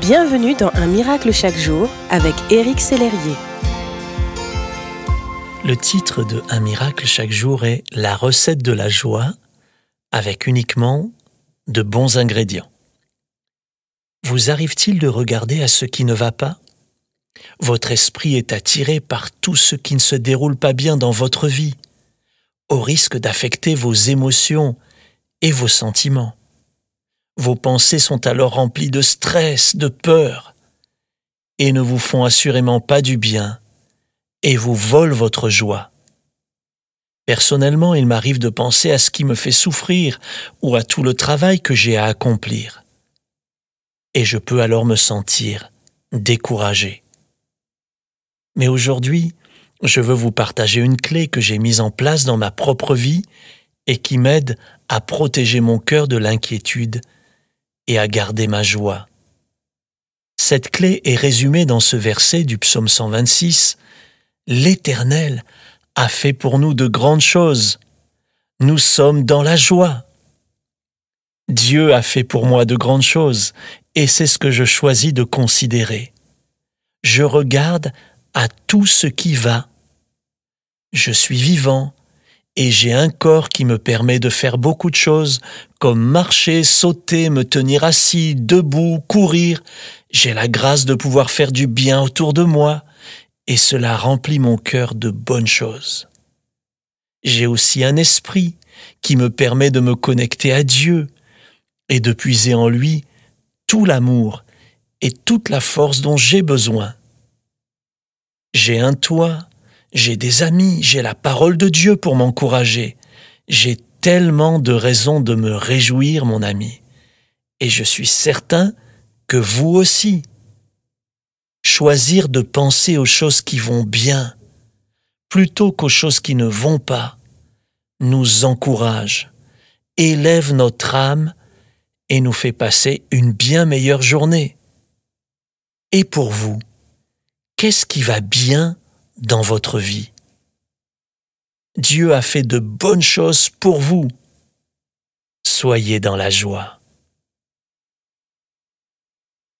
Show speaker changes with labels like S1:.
S1: Bienvenue dans Un miracle chaque jour avec Éric Sellerier.
S2: Le titre de Un miracle chaque jour est La recette de la joie avec uniquement de bons ingrédients. Vous arrive-t-il de regarder à ce qui ne va pas? Votre esprit est attiré par tout ce qui ne se déroule pas bien dans votre vie, au risque d'affecter vos émotions et vos sentiments. Vos pensées sont alors remplies de stress, de peur, et ne vous font assurément pas du bien, et vous volent votre joie. Personnellement, il m'arrive de penser à ce qui me fait souffrir ou à tout le travail que j'ai à accomplir. Et je peux alors me sentir découragé. Mais aujourd'hui, je veux vous partager une clé que j'ai mise en place dans ma propre vie et qui m'aide à protéger mon cœur de l'inquiétude et à garder ma joie. Cette clé est résumée dans ce verset du psaume 126. L'Éternel a fait pour nous de grandes choses. Nous sommes dans la joie. Dieu a fait pour moi de grandes choses, et c'est ce que je choisis de considérer. Je regarde à tout ce qui va. Je suis vivant, et j'ai un corps qui me permet de faire beaucoup de choses, comme marcher, sauter, me tenir assis, debout, courir. J'ai la grâce de pouvoir faire du bien autour de moi, et cela remplit mon cœur de bonnes choses. J'ai aussi un esprit qui me permet de me connecter à Dieu et de puiser en lui tout l'amour et toute la force dont j'ai besoin. J'ai un toit j'ai des amis, j'ai la parole de Dieu pour m'encourager. J'ai tellement de raisons de me réjouir, mon ami. Et je suis certain que vous aussi. Choisir de penser aux choses qui vont bien plutôt qu'aux choses qui ne vont pas nous encourage, élève notre âme et nous fait passer une bien meilleure journée. Et pour vous, qu'est-ce qui va bien dans votre vie. Dieu a fait de bonnes choses pour vous. Soyez dans la joie.